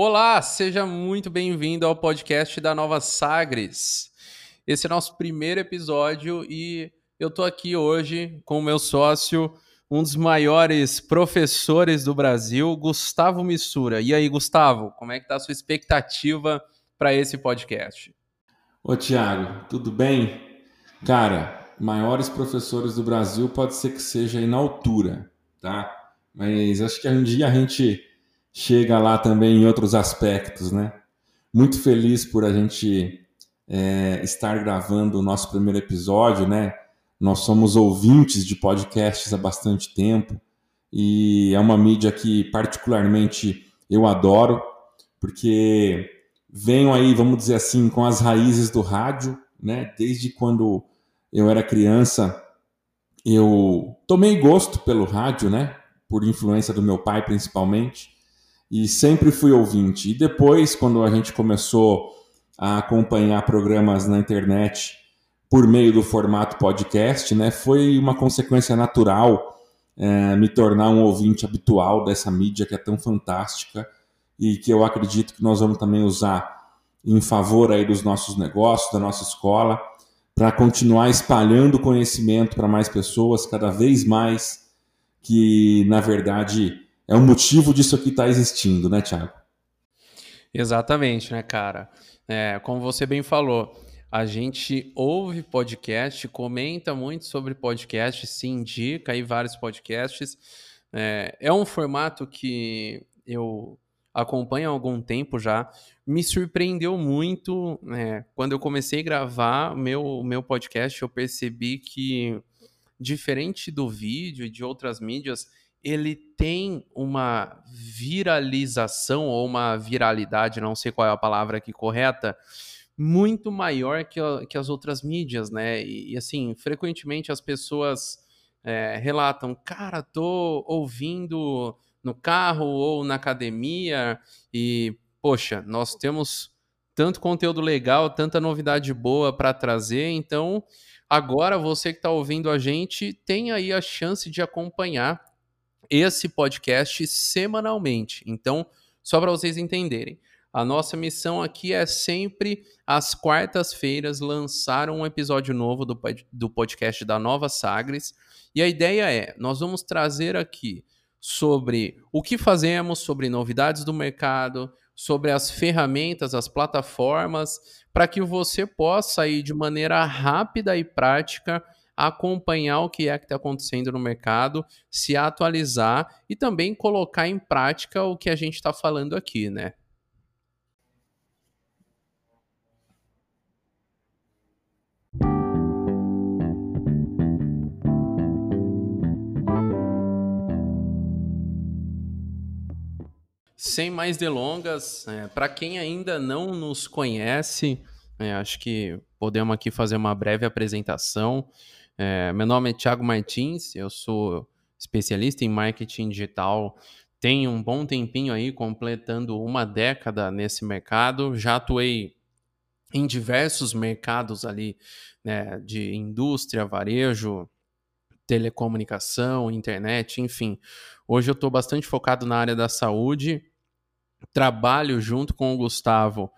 Olá, seja muito bem-vindo ao podcast da Nova Sagres. Esse é nosso primeiro episódio e eu tô aqui hoje com o meu sócio, um dos maiores professores do Brasil, Gustavo Missura. E aí, Gustavo, como é que tá a sua expectativa para esse podcast? Ô, Tiago, tudo bem? Cara, maiores professores do Brasil pode ser que seja aí na altura, tá? Mas acho que um dia a gente chega lá também em outros aspectos, né? Muito feliz por a gente é, estar gravando o nosso primeiro episódio, né? Nós somos ouvintes de podcasts há bastante tempo e é uma mídia que particularmente eu adoro, porque venho aí, vamos dizer assim, com as raízes do rádio, né? Desde quando eu era criança, eu tomei gosto pelo rádio, né? Por influência do meu pai, principalmente e sempre fui ouvinte. E depois, quando a gente começou a acompanhar programas na internet por meio do formato podcast, né, foi uma consequência natural é, me tornar um ouvinte habitual dessa mídia que é tão fantástica e que eu acredito que nós vamos também usar em favor aí dos nossos negócios, da nossa escola, para continuar espalhando conhecimento para mais pessoas, cada vez mais, que na verdade é o motivo disso aqui estar tá existindo, né, Thiago? Exatamente, né, cara? É, como você bem falou, a gente ouve podcast, comenta muito sobre podcast, se indica aí vários podcasts. É, é um formato que eu acompanho há algum tempo já. Me surpreendeu muito né, quando eu comecei a gravar meu meu podcast. Eu percebi que diferente do vídeo e de outras mídias, ele tem uma viralização ou uma viralidade, não sei qual é a palavra aqui correta, muito maior que, que as outras mídias, né? E, e assim, frequentemente as pessoas é, relatam, cara, tô ouvindo no carro ou na academia e, poxa, nós temos tanto conteúdo legal, tanta novidade boa para trazer, então agora você que está ouvindo a gente tem aí a chance de acompanhar esse podcast semanalmente. Então, só para vocês entenderem, a nossa missão aqui é sempre às quartas-feiras lançar um episódio novo do, do podcast da Nova Sagres. E a ideia é: nós vamos trazer aqui sobre o que fazemos, sobre novidades do mercado, sobre as ferramentas, as plataformas, para que você possa ir de maneira rápida e prática acompanhar o que é que está acontecendo no mercado, se atualizar e também colocar em prática o que a gente está falando aqui, né? Sem mais delongas, é, para quem ainda não nos conhece, é, acho que podemos aqui fazer uma breve apresentação. É, meu nome é Thiago Martins, eu sou especialista em marketing digital. Tenho um bom tempinho aí, completando uma década nesse mercado. Já atuei em diversos mercados ali, né, de indústria, varejo, telecomunicação, internet, enfim. Hoje eu estou bastante focado na área da saúde. Trabalho junto com o Gustavo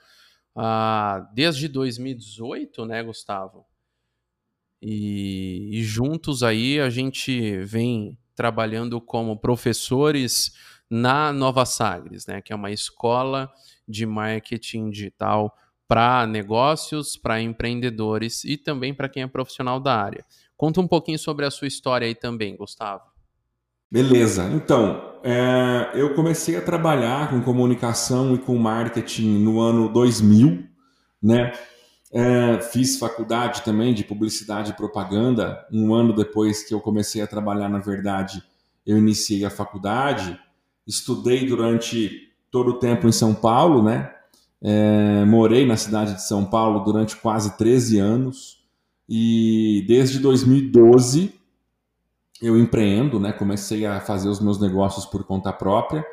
ah, desde 2018, né, Gustavo? E, e juntos aí a gente vem trabalhando como professores na Nova Sagres, né, que é uma escola de marketing digital para negócios, para empreendedores e também para quem é profissional da área. Conta um pouquinho sobre a sua história aí também, Gustavo. Beleza. Então, é, eu comecei a trabalhar com comunicação e com marketing no ano 2000, né? É, fiz faculdade também de publicidade e propaganda. Um ano depois que eu comecei a trabalhar, na verdade, eu iniciei a faculdade. Estudei durante todo o tempo em São Paulo, né? É, morei na cidade de São Paulo durante quase 13 anos e desde 2012 eu empreendo, né? Comecei a fazer os meus negócios por conta própria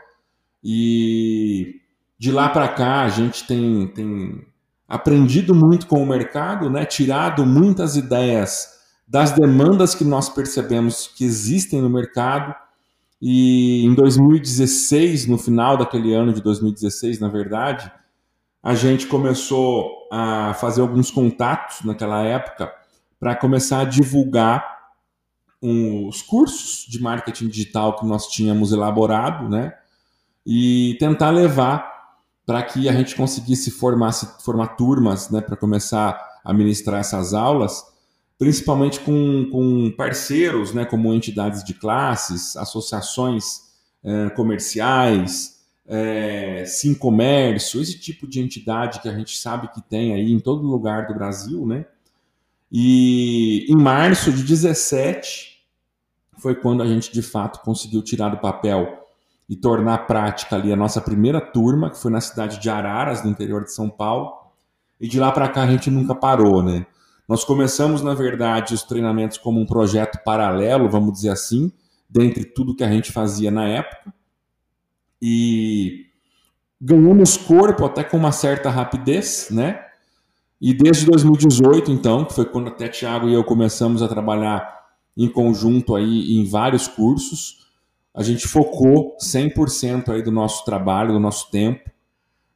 e de lá para cá a gente tem, tem aprendido muito com o mercado, né? tirado muitas ideias das demandas que nós percebemos que existem no mercado E em 2016, no final daquele ano de 2016, na verdade, a gente começou a fazer alguns contatos naquela época para começar a divulgar os cursos de marketing digital que nós tínhamos elaborado, né? E tentar levar para que a gente conseguisse formar, formar turmas, né, para começar a ministrar essas aulas, principalmente com, com parceiros, né, como entidades de classes, associações eh, comerciais, é, Sim Comércio, esse tipo de entidade que a gente sabe que tem aí em todo lugar do Brasil, né? E em março de 17 foi quando a gente de fato conseguiu tirar do papel e tornar prática ali a nossa primeira turma, que foi na cidade de Araras, no interior de São Paulo. E de lá para cá a gente nunca parou, né? Nós começamos, na verdade, os treinamentos como um projeto paralelo, vamos dizer assim, dentre tudo que a gente fazia na época. E ganhamos corpo até com uma certa rapidez, né? E desde 2018, então, que foi quando até Tiago e eu começamos a trabalhar em conjunto aí em vários cursos, a gente focou 100% aí do nosso trabalho, do nosso tempo,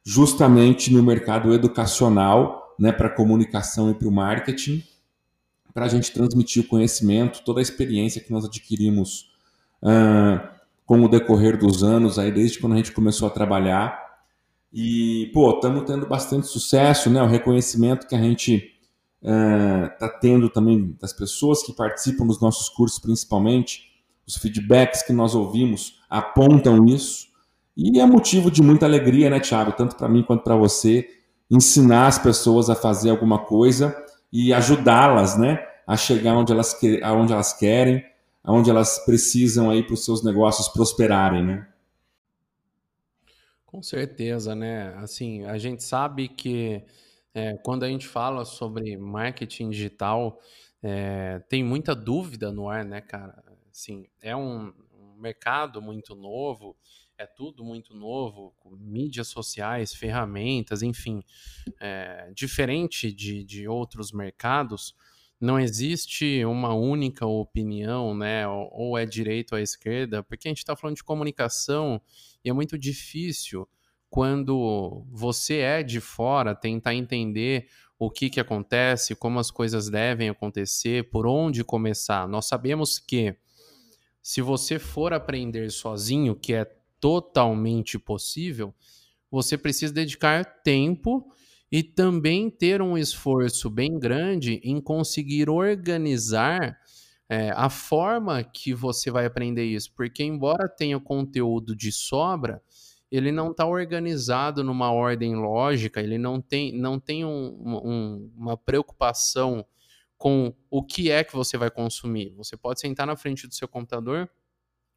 justamente no mercado educacional, né, para comunicação e para o marketing, para a gente transmitir o conhecimento, toda a experiência que nós adquirimos uh, com o decorrer dos anos, aí desde quando a gente começou a trabalhar. E, pô, estamos tendo bastante sucesso, né? O reconhecimento que a gente está uh, tendo também das pessoas que participam dos nossos cursos, principalmente, os feedbacks que nós ouvimos apontam isso. E é motivo de muita alegria, né, Thiago? Tanto para mim quanto para você, ensinar as pessoas a fazer alguma coisa e ajudá-las, né, a chegar onde elas, aonde elas querem, aonde elas precisam aí para os seus negócios prosperarem, né? Com certeza, né? Assim, a gente sabe que é, quando a gente fala sobre marketing digital, é, tem muita dúvida no ar, né, cara? Assim, é um, um mercado muito novo, é tudo muito novo, com mídias sociais, ferramentas, enfim. É, diferente de, de outros mercados, não existe uma única opinião, né? Ou, ou é direito ou é esquerda, porque a gente está falando de comunicação e é muito difícil quando você é de fora tentar entender o que, que acontece, como as coisas devem acontecer, por onde começar. Nós sabemos que se você for aprender sozinho, que é totalmente possível, você precisa dedicar tempo e também ter um esforço bem grande em conseguir organizar é, a forma que você vai aprender isso. Porque, embora tenha conteúdo de sobra, ele não está organizado numa ordem lógica, ele não tem, não tem um, um, uma preocupação com o que é que você vai consumir. Você pode sentar na frente do seu computador,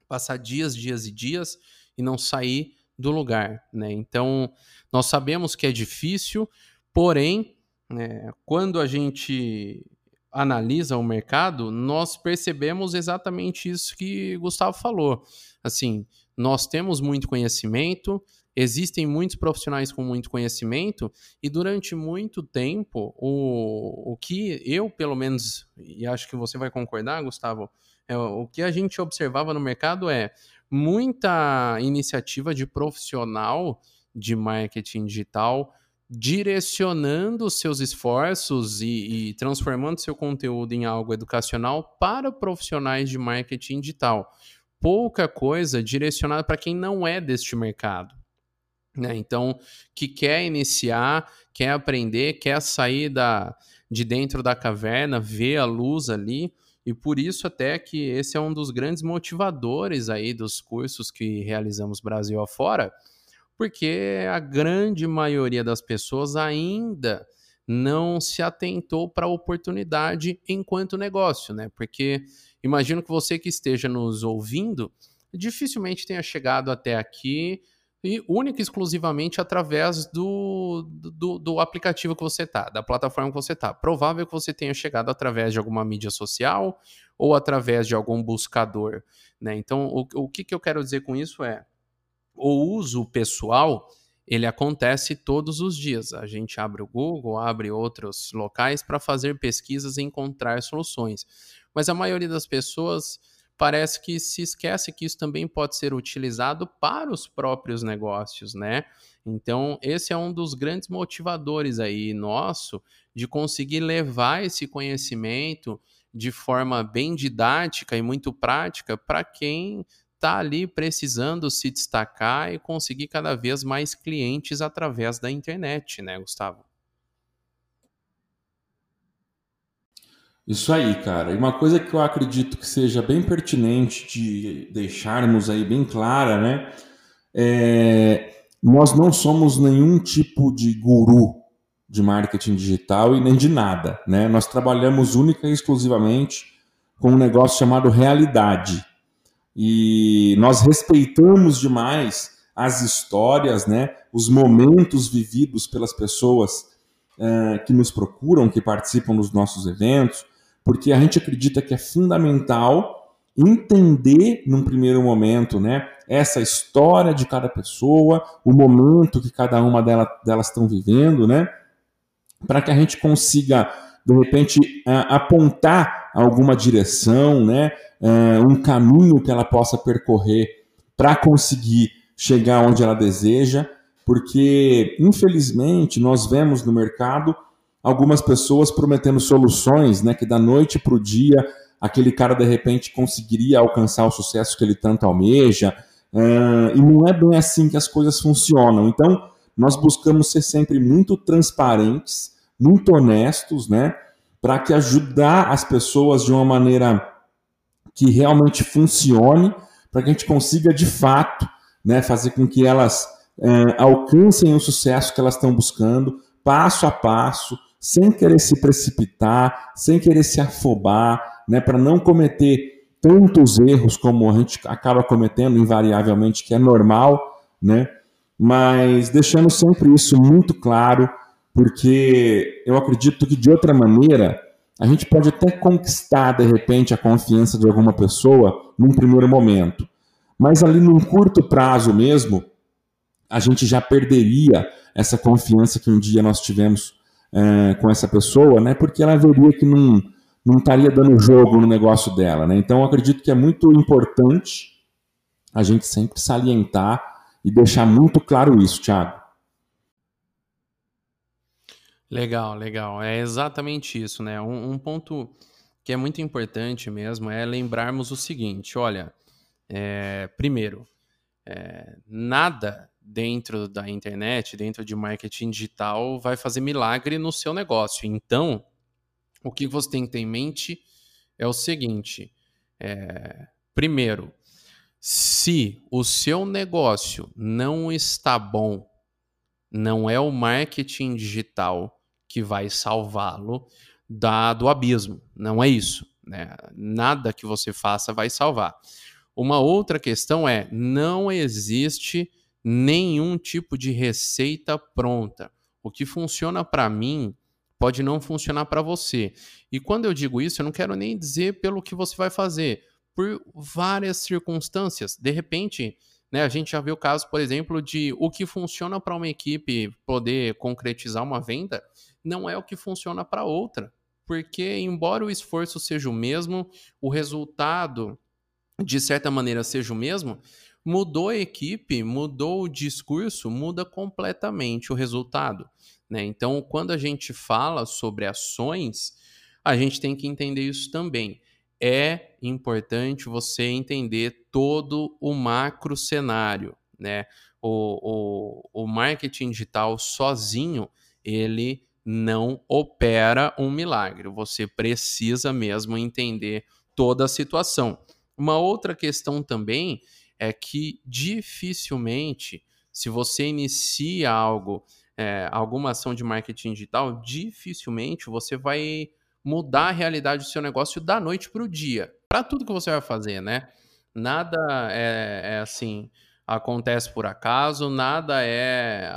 passar dias, dias e dias e não sair do lugar, né? Então, nós sabemos que é difícil, porém, né, quando a gente analisa o mercado, nós percebemos exatamente isso que Gustavo falou. Assim, nós temos muito conhecimento, existem muitos profissionais com muito conhecimento e durante muito tempo o, o que eu pelo menos e acho que você vai concordar Gustavo é, o que a gente observava no mercado é muita iniciativa de profissional de marketing digital direcionando seus esforços e, e, transformando seu conteúdo em algo educacional para profissionais de marketing digital. Pouca coisa direcionada para quem não é deste mercado. Né? Então, que quer iniciar, quer aprender, quer sair da, de dentro da caverna, ver a luz ali. E por isso até que esse é um dos grandes motivadores aí dos cursos que realizamos Brasil afora, porque a grande maioria das pessoas ainda não se atentou para a oportunidade enquanto negócio, né? Porque imagino que você que esteja nos ouvindo dificilmente tenha chegado até aqui e única e exclusivamente através do, do, do, aplicativo que você está, da plataforma que você está. Provável que você tenha chegado através de alguma mídia social ou através de algum buscador. Né? Então, o, o que, que eu quero dizer com isso é o uso pessoal ele acontece todos os dias. A gente abre o Google, abre outros locais para fazer pesquisas e encontrar soluções. Mas a maioria das pessoas parece que se esquece que isso também pode ser utilizado para os próprios negócios, né? Então, esse é um dos grandes motivadores aí nosso de conseguir levar esse conhecimento de forma bem didática e muito prática para quem está ali precisando se destacar e conseguir cada vez mais clientes através da internet, né, Gustavo? Isso aí, cara. E uma coisa que eu acredito que seja bem pertinente de deixarmos aí bem clara, né? É, nós não somos nenhum tipo de guru de marketing digital e nem de nada, né? Nós trabalhamos única e exclusivamente com um negócio chamado realidade. E nós respeitamos demais as histórias, né? Os momentos vividos pelas pessoas uh, que nos procuram, que participam dos nossos eventos, porque a gente acredita que é fundamental entender num primeiro momento, né, essa história de cada pessoa, o momento que cada uma delas, estão vivendo, né, para que a gente consiga de repente apontar alguma direção, né, um caminho que ela possa percorrer para conseguir chegar onde ela deseja, porque infelizmente nós vemos no mercado algumas pessoas prometendo soluções, né, que da noite para o dia aquele cara de repente conseguiria alcançar o sucesso que ele tanto almeja, uh, e não é bem assim que as coisas funcionam. Então, nós buscamos ser sempre muito transparentes, muito honestos, né, para que ajudar as pessoas de uma maneira que realmente funcione, para que a gente consiga de fato, né, fazer com que elas uh, alcancem o sucesso que elas estão buscando, passo a passo, sem querer se precipitar, sem querer se afobar, né, para não cometer tantos erros como a gente acaba cometendo invariavelmente, que é normal, né? Mas deixando sempre isso muito claro, porque eu acredito que de outra maneira a gente pode até conquistar de repente a confiança de alguma pessoa num primeiro momento, mas ali num curto prazo mesmo, a gente já perderia essa confiança que um dia nós tivemos é, com essa pessoa, né? Porque ela veria que não, não estaria dando jogo no negócio dela, né? Então, acredito que é muito importante a gente sempre salientar e deixar muito claro isso, Thiago. Legal, legal. É exatamente isso, né? Um, um ponto que é muito importante mesmo é lembrarmos o seguinte: olha, é, primeiro, é, nada dentro da internet, dentro de marketing digital, vai fazer milagre no seu negócio. Então, o que você tem que ter em mente é o seguinte: é, primeiro, se o seu negócio não está bom, não é o marketing digital que vai salvá-lo do abismo. Não é isso. Né? Nada que você faça vai salvar. Uma outra questão é: não existe nenhum tipo de receita pronta. O que funciona para mim pode não funcionar para você. E quando eu digo isso, eu não quero nem dizer pelo que você vai fazer, por várias circunstâncias. De repente, né, a gente já viu o caso, por exemplo, de o que funciona para uma equipe poder concretizar uma venda não é o que funciona para outra. Porque, embora o esforço seja o mesmo, o resultado, de certa maneira, seja o mesmo, mudou a equipe, mudou o discurso, muda completamente o resultado. Né? Então, quando a gente fala sobre ações, a gente tem que entender isso também. É importante você entender todo o macro cenário. Né? O, o, o marketing digital sozinho, ele não opera um milagre. Você precisa mesmo entender toda a situação. Uma outra questão também é que dificilmente, se você inicia algo, é, alguma ação de marketing digital, dificilmente você vai mudar a realidade do seu negócio da noite para o dia. Para tudo que você vai fazer, né? Nada é, é assim, acontece por acaso, nada é.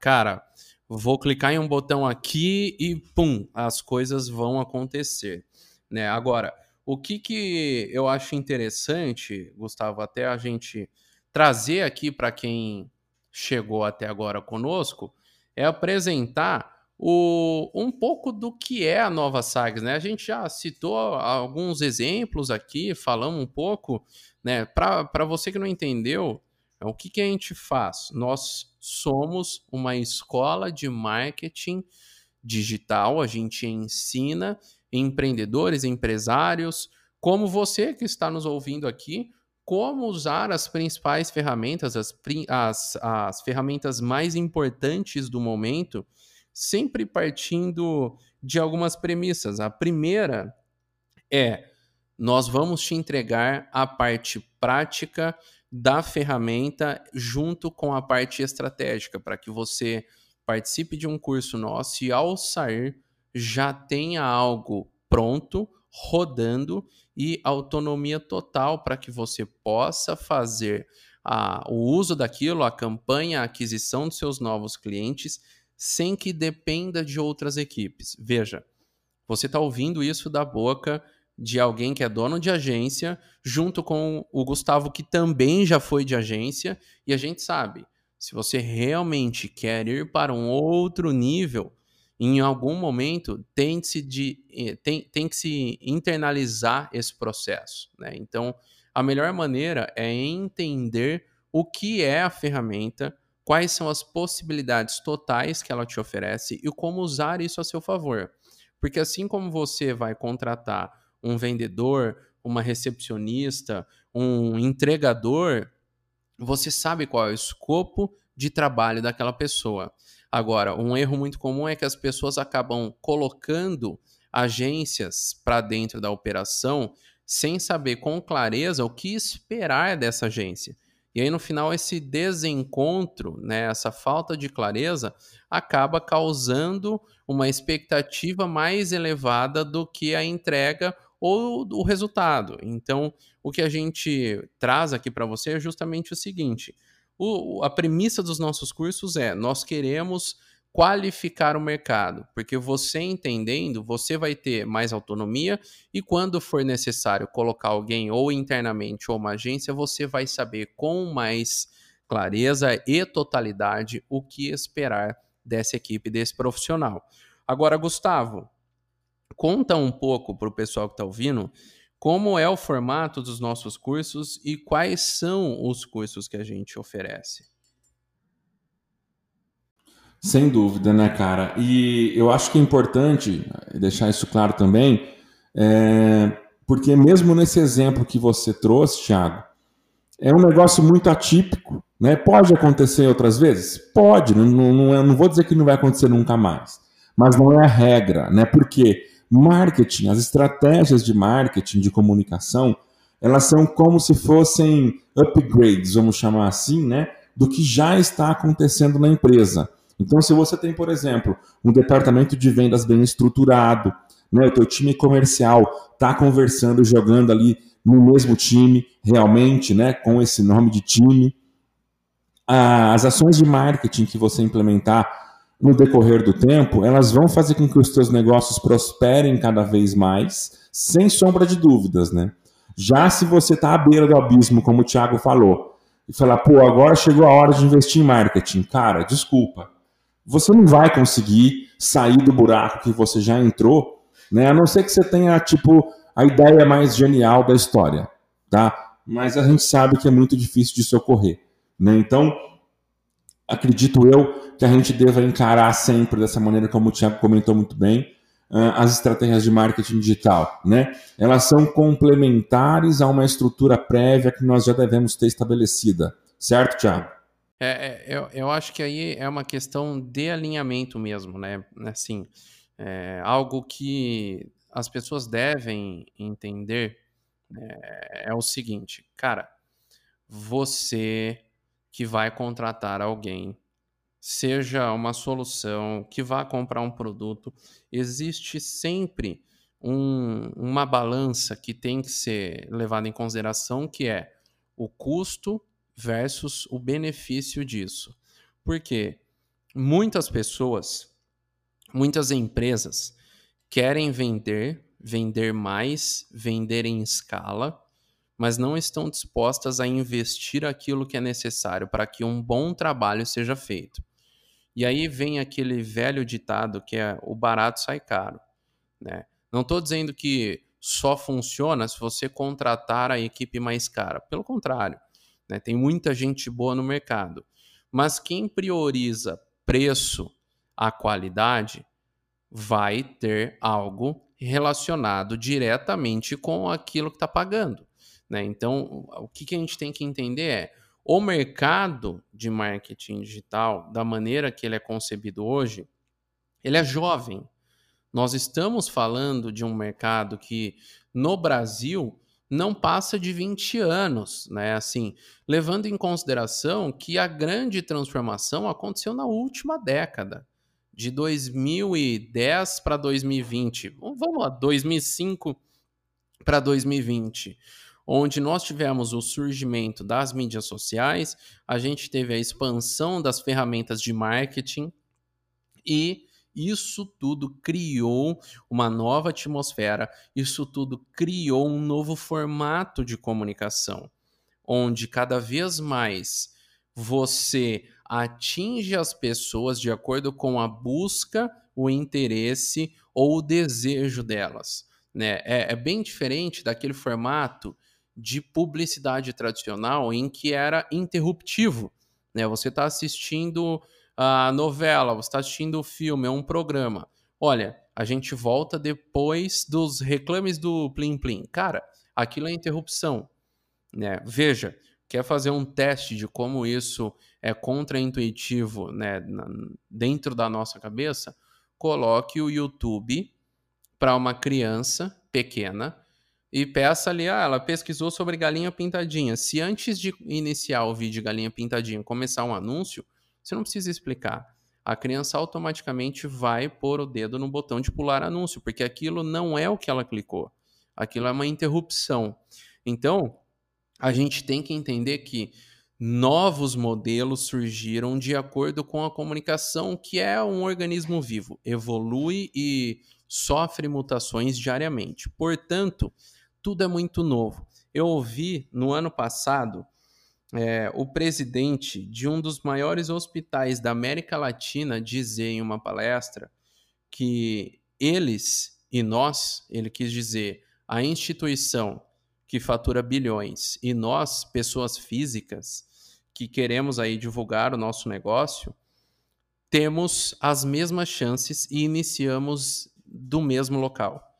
Cara, vou clicar em um botão aqui e pum, as coisas vão acontecer. Né? Agora, o que, que eu acho interessante, Gustavo, até a gente trazer aqui para quem chegou até agora conosco, é apresentar o, um pouco do que é a nova Sagres, né? A gente já citou alguns exemplos aqui, falamos um pouco, né? Para você que não entendeu, é o que, que a gente faz? Nós somos uma escola de marketing digital, a gente ensina empreendedores, empresários, como você que está nos ouvindo aqui, como usar as principais ferramentas, as, as, as ferramentas mais importantes do momento sempre partindo de algumas premissas. A primeira é: nós vamos te entregar a parte prática da ferramenta junto com a parte estratégica, para que você participe de um curso nosso e ao sair já tenha algo pronto, rodando e autonomia total para que você possa fazer a, o uso daquilo, a campanha, a aquisição dos seus novos clientes sem que dependa de outras equipes. Veja, você está ouvindo isso da boca de alguém que é dono de agência, junto com o Gustavo, que também já foi de agência, e a gente sabe, se você realmente quer ir para um outro nível, em algum momento tem que se, de, eh, tem, tem que se internalizar esse processo. Né? Então, a melhor maneira é entender o que é a ferramenta, quais são as possibilidades totais que ela te oferece e como usar isso a seu favor. Porque assim como você vai contratar um vendedor, uma recepcionista, um entregador, você sabe qual é o escopo de trabalho daquela pessoa. Agora, um erro muito comum é que as pessoas acabam colocando agências para dentro da operação sem saber com clareza o que esperar dessa agência. E aí, no final, esse desencontro, né, essa falta de clareza, acaba causando uma expectativa mais elevada do que a entrega ou o resultado. Então, o que a gente traz aqui para você é justamente o seguinte: o, a premissa dos nossos cursos é: nós queremos qualificar o mercado, porque você entendendo, você vai ter mais autonomia e quando for necessário colocar alguém ou internamente ou uma agência, você vai saber com mais clareza e totalidade o que esperar dessa equipe, desse profissional. Agora, Gustavo, conta um pouco para o pessoal que está ouvindo como é o formato dos nossos cursos e quais são os cursos que a gente oferece. Sem dúvida, né, cara? E eu acho que é importante deixar isso claro também, é, porque mesmo nesse exemplo que você trouxe, Thiago, é um negócio muito atípico, né? Pode acontecer outras vezes? Pode, não, não, não, é, vou dizer que não vai acontecer nunca mais, mas não é a regra, né? Porque marketing, as estratégias de marketing, de comunicação, elas são como se fossem upgrades, vamos chamar assim, né? Do que já está acontecendo na empresa. Então, se você tem, por exemplo, um departamento de vendas bem estruturado, né, o teu time comercial está conversando, jogando ali no mesmo time, realmente, né, com esse nome de time, as ações de marketing que você implementar no decorrer do tempo, elas vão fazer com que os teus negócios prosperem cada vez mais, sem sombra de dúvidas, né? Já se você está à beira do abismo, como o Thiago falou, e falar, pô, agora chegou a hora de investir em marketing, cara, desculpa, você não vai conseguir sair do buraco que você já entrou, né? A não ser que você tenha, tipo, a ideia mais genial da história, tá? Mas a gente sabe que é muito difícil se ocorrer, né? Então, acredito eu que a gente deva encarar sempre dessa maneira, como o Tiago comentou muito bem, as estratégias de marketing digital, né? Elas são complementares a uma estrutura prévia que nós já devemos ter estabelecida, certo, Tiago? É, é, eu, eu acho que aí é uma questão de alinhamento mesmo, né? Assim, é, algo que as pessoas devem entender é, é o seguinte, cara, você que vai contratar alguém, seja uma solução, que vá comprar um produto, existe sempre um, uma balança que tem que ser levada em consideração, que é o custo versus o benefício disso. Porque muitas pessoas, muitas empresas querem vender, vender mais, vender em escala, mas não estão dispostas a investir aquilo que é necessário para que um bom trabalho seja feito. E aí vem aquele velho ditado que é o barato sai caro. Né? Não estou dizendo que só funciona se você contratar a equipe mais cara. Pelo contrário, né? tem muita gente boa no mercado. Mas quem prioriza preço a qualidade vai ter algo relacionado diretamente com aquilo que está pagando. Né? Então, o que, que a gente tem que entender é o mercado de marketing digital, da maneira que ele é concebido hoje, ele é jovem. Nós estamos falando de um mercado que no Brasil não passa de 20 anos, né? Assim, levando em consideração que a grande transformação aconteceu na última década, de 2010 para 2020. Vamos lá, 2005 para 2020 onde nós tivemos o surgimento das mídias sociais, a gente teve a expansão das ferramentas de marketing e isso tudo criou uma nova atmosfera, isso tudo criou um novo formato de comunicação, onde cada vez mais você atinge as pessoas de acordo com a busca, o interesse ou o desejo delas. Né? É, é bem diferente daquele formato de publicidade tradicional em que era interruptivo. Né? Você está assistindo a novela, você está assistindo o filme, é um programa. Olha, a gente volta depois dos reclames do Plim Plim. Cara, aquilo é interrupção. Né? Veja, quer fazer um teste de como isso é contraintuitivo né, dentro da nossa cabeça? Coloque o YouTube para uma criança pequena e peça ali, ah, ela pesquisou sobre galinha pintadinha. Se antes de iniciar o vídeo galinha pintadinha começar um anúncio, você não precisa explicar. A criança automaticamente vai pôr o dedo no botão de pular anúncio, porque aquilo não é o que ela clicou. Aquilo é uma interrupção. Então, a gente tem que entender que novos modelos surgiram de acordo com a comunicação, que é um organismo vivo, evolui e sofre mutações diariamente. Portanto, tudo é muito novo. Eu ouvi no ano passado é, o presidente de um dos maiores hospitais da América Latina dizer em uma palestra que eles e nós, ele quis dizer, a instituição que fatura bilhões e nós, pessoas físicas, que queremos aí divulgar o nosso negócio, temos as mesmas chances e iniciamos do mesmo local.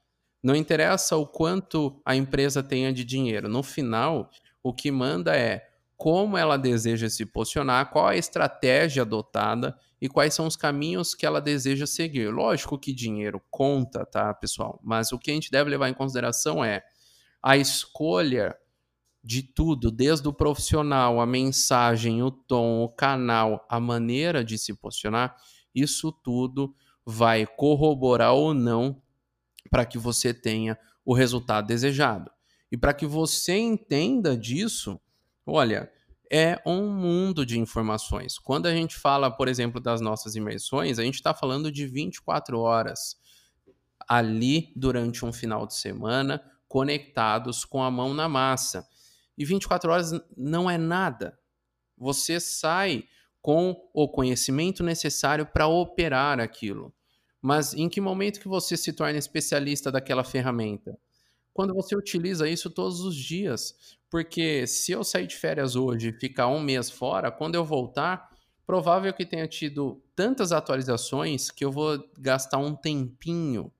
Não interessa o quanto a empresa tenha de dinheiro, no final, o que manda é como ela deseja se posicionar, qual a estratégia adotada e quais são os caminhos que ela deseja seguir. Lógico que dinheiro conta, tá, pessoal? Mas o que a gente deve levar em consideração é a escolha de tudo, desde o profissional, a mensagem, o tom, o canal, a maneira de se posicionar, isso tudo vai corroborar ou não para que você tenha o resultado desejado. E para que você entenda disso, Olha, é um mundo de informações. Quando a gente fala, por exemplo, das nossas imersões, a gente está falando de 24 horas ali durante um final de semana, conectados com a mão na massa. E 24 horas não é nada. Você sai com o conhecimento necessário para operar aquilo. Mas em que momento que você se torna especialista daquela ferramenta? Quando você utiliza isso todos os dias. Porque se eu sair de férias hoje e ficar um mês fora, quando eu voltar, provável que tenha tido tantas atualizações que eu vou gastar um tempinho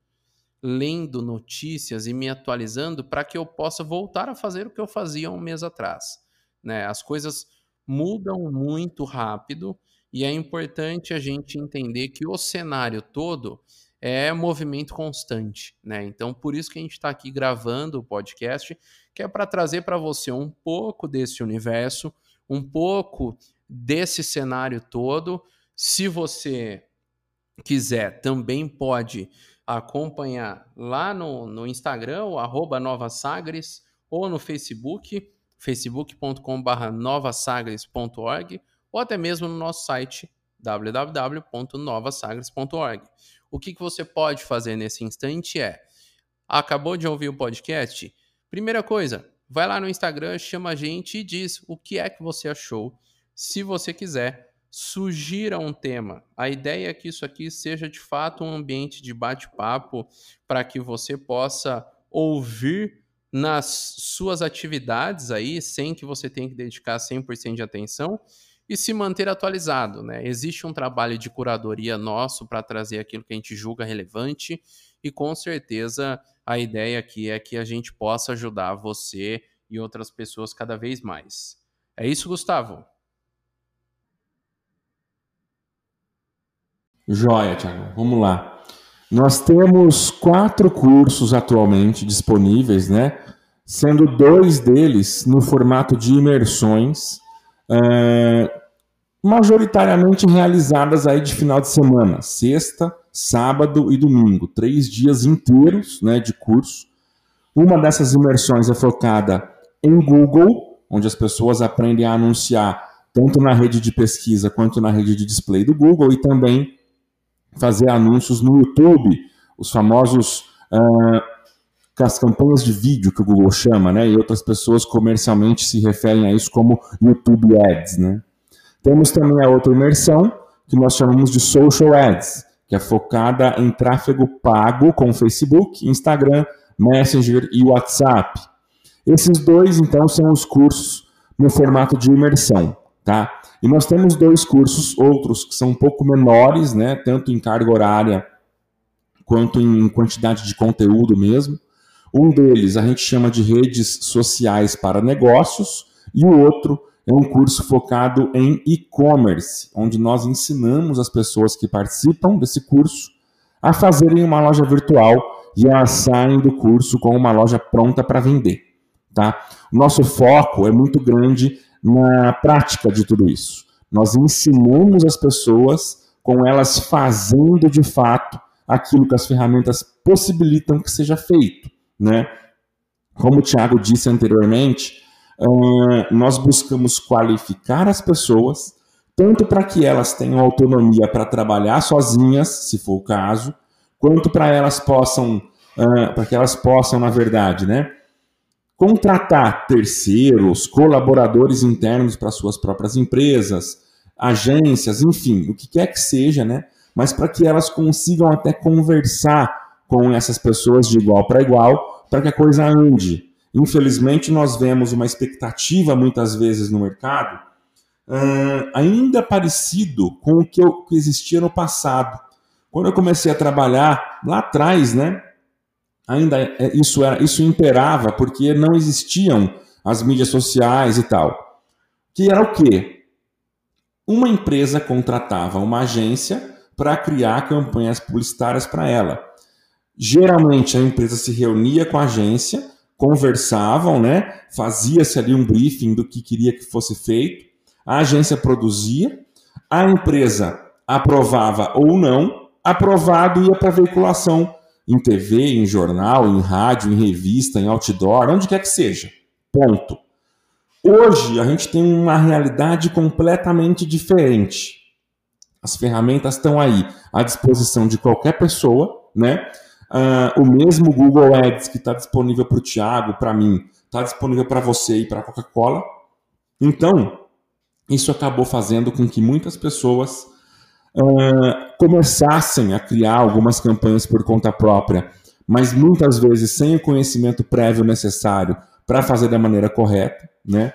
lendo notícias e me atualizando para que eu possa voltar a fazer o que eu fazia um mês atrás. Né? As coisas mudam muito rápido e é importante a gente entender que o cenário todo é movimento constante, né? Então, por isso que a gente está aqui gravando o podcast, que é para trazer para você um pouco desse universo, um pouco desse cenário todo. Se você quiser, também pode acompanhar lá no, no Instagram, arroba Nova Sagres, ou no Facebook, facebook.com.br novasagres.org, ou até mesmo no nosso site www.novasagres.org. O que, que você pode fazer nesse instante é: acabou de ouvir o podcast? Primeira coisa, vai lá no Instagram, chama a gente e diz o que é que você achou. Se você quiser, sugira um tema. A ideia é que isso aqui seja de fato um ambiente de bate-papo para que você possa ouvir nas suas atividades aí, sem que você tenha que dedicar 100% de atenção e se manter atualizado, né? Existe um trabalho de curadoria nosso para trazer aquilo que a gente julga relevante e com certeza a ideia aqui é que a gente possa ajudar você e outras pessoas cada vez mais. É isso, Gustavo? Joia, Thiago. Vamos lá. Nós temos quatro cursos atualmente disponíveis, né? Sendo dois deles no formato de imersões, é, majoritariamente realizadas aí de final de semana, sexta, sábado e domingo, três dias inteiros, né, de curso. Uma dessas imersões é focada em Google, onde as pessoas aprendem a anunciar tanto na rede de pesquisa quanto na rede de display do Google e também fazer anúncios no YouTube, os famosos uh, as campanhas de vídeo que o Google chama, né? E outras pessoas comercialmente se referem a isso como YouTube Ads, né? Temos também a outra imersão que nós chamamos de Social Ads, que é focada em tráfego pago com Facebook, Instagram, Messenger e WhatsApp. Esses dois, então, são os cursos no formato de imersão, tá? E nós temos dois cursos, outros que são um pouco menores, né, tanto em carga horária quanto em quantidade de conteúdo mesmo. Um deles a gente chama de redes sociais para negócios e o outro é um curso focado em e-commerce, onde nós ensinamos as pessoas que participam desse curso a fazerem uma loja virtual e elas saem do curso com uma loja pronta para vender. Tá? O nosso foco é muito grande na prática de tudo isso. Nós ensinamos as pessoas com elas fazendo de fato aquilo que as ferramentas possibilitam que seja feito, né? Como o Thiago disse anteriormente, uh, nós buscamos qualificar as pessoas tanto para que elas tenham autonomia para trabalhar sozinhas, se for o caso, quanto para elas possam, uh, para que elas possam, na verdade, né, contratar terceiros, colaboradores internos para suas próprias empresas, agências, enfim, o que quer que seja, né? Mas para que elas consigam até conversar com essas pessoas de igual para igual, para que a coisa ande. Infelizmente, nós vemos uma expectativa muitas vezes no mercado uh, ainda parecido com o que, eu, que existia no passado. Quando eu comecei a trabalhar lá atrás, né? ainda é, isso era isso imperava porque não existiam as mídias sociais e tal. Que era o quê? Uma empresa contratava uma agência para criar campanhas publicitárias para ela. Geralmente a empresa se reunia com a agência, conversavam, né? Fazia-se ali um briefing do que queria que fosse feito. A agência produzia, a empresa aprovava ou não, aprovado ia para veiculação em TV, em jornal, em rádio, em revista, em outdoor, onde quer que seja. Ponto. Hoje a gente tem uma realidade completamente diferente. As ferramentas estão aí à disposição de qualquer pessoa, né? Uh, o mesmo Google Ads que está disponível para o Thiago, para mim, está disponível para você e para a Coca-Cola. Então, isso acabou fazendo com que muitas pessoas uh, começassem a criar algumas campanhas por conta própria, mas muitas vezes sem o conhecimento prévio necessário para fazer da maneira correta, né?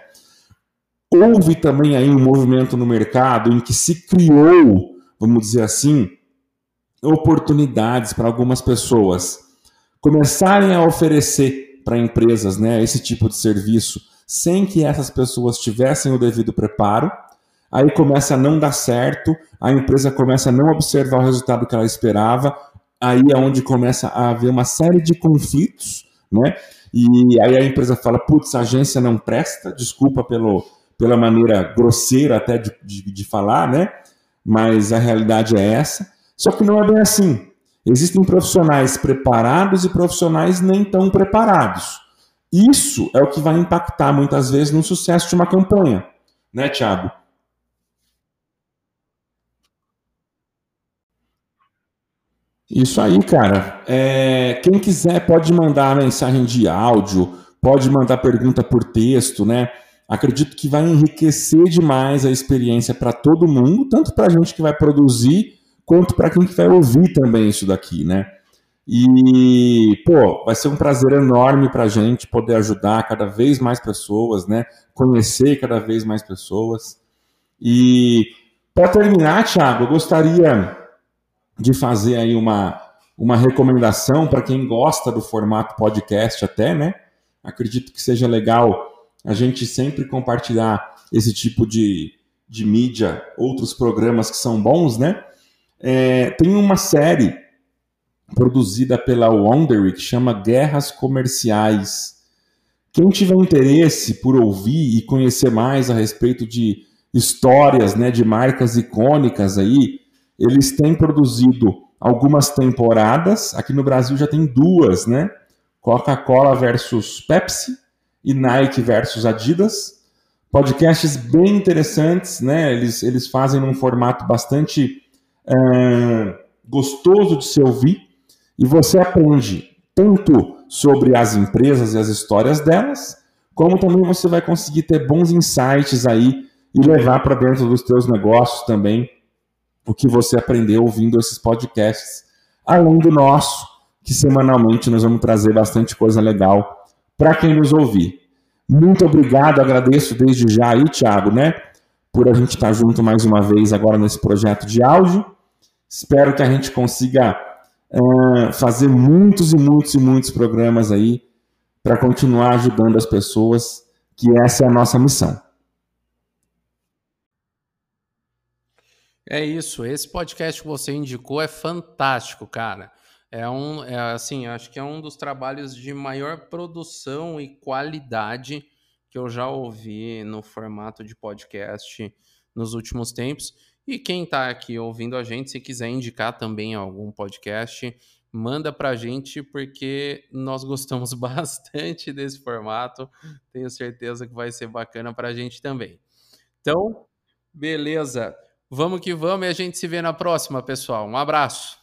Houve também aí um movimento no mercado em que se criou, vamos dizer assim, oportunidades para algumas pessoas começarem a oferecer para empresas, né, esse tipo de serviço, sem que essas pessoas tivessem o devido preparo aí começa a não dar certo, a empresa começa a não observar o resultado que ela esperava, aí é onde começa a haver uma série de conflitos, né? E aí a empresa fala, putz, a agência não presta, desculpa pelo, pela maneira grosseira até de, de, de falar, né? Mas a realidade é essa. Só que não é bem assim. Existem profissionais preparados e profissionais nem tão preparados. Isso é o que vai impactar muitas vezes no sucesso de uma campanha, né, Thiago? Isso aí, cara. É, quem quiser pode mandar mensagem de áudio, pode mandar pergunta por texto, né? acredito que vai enriquecer demais a experiência para todo mundo, tanto para a gente que vai produzir, quanto para quem que vai ouvir também isso daqui, né? E, pô, vai ser um prazer enorme para a gente poder ajudar cada vez mais pessoas, né? Conhecer cada vez mais pessoas. E, para terminar, Thiago, eu gostaria de fazer aí uma, uma recomendação para quem gosta do formato podcast até, né? Acredito que seja legal a gente sempre compartilhar esse tipo de, de mídia, outros programas que são bons, né? É, tem uma série produzida pela Wondery que chama Guerras Comerciais. Quem tiver interesse por ouvir e conhecer mais a respeito de histórias, né, de marcas icônicas aí, eles têm produzido algumas temporadas. Aqui no Brasil já tem duas, né? Coca-Cola versus Pepsi e Nike versus Adidas. Podcasts bem interessantes, né? Eles, eles fazem num formato bastante é, gostoso de se ouvir e você aprende tanto sobre as empresas e as histórias delas, como também você vai conseguir ter bons insights aí e levar para dentro dos teus negócios também o que você aprendeu ouvindo esses podcasts, além do nosso, que semanalmente nós vamos trazer bastante coisa legal para quem nos ouvir. Muito obrigado, agradeço desde já aí, Thiago, né, por a gente estar junto mais uma vez agora nesse projeto de áudio. Espero que a gente consiga é, fazer muitos e muitos e muitos programas aí para continuar ajudando as pessoas, que essa é a nossa missão. É isso. Esse podcast que você indicou é fantástico, cara. É um, é, assim, acho que é um dos trabalhos de maior produção e qualidade que eu já ouvi no formato de podcast nos últimos tempos. E quem está aqui ouvindo a gente, se quiser indicar também algum podcast, manda para a gente, porque nós gostamos bastante desse formato. Tenho certeza que vai ser bacana para a gente também. Então, beleza. Vamos que vamos e a gente se vê na próxima, pessoal. Um abraço.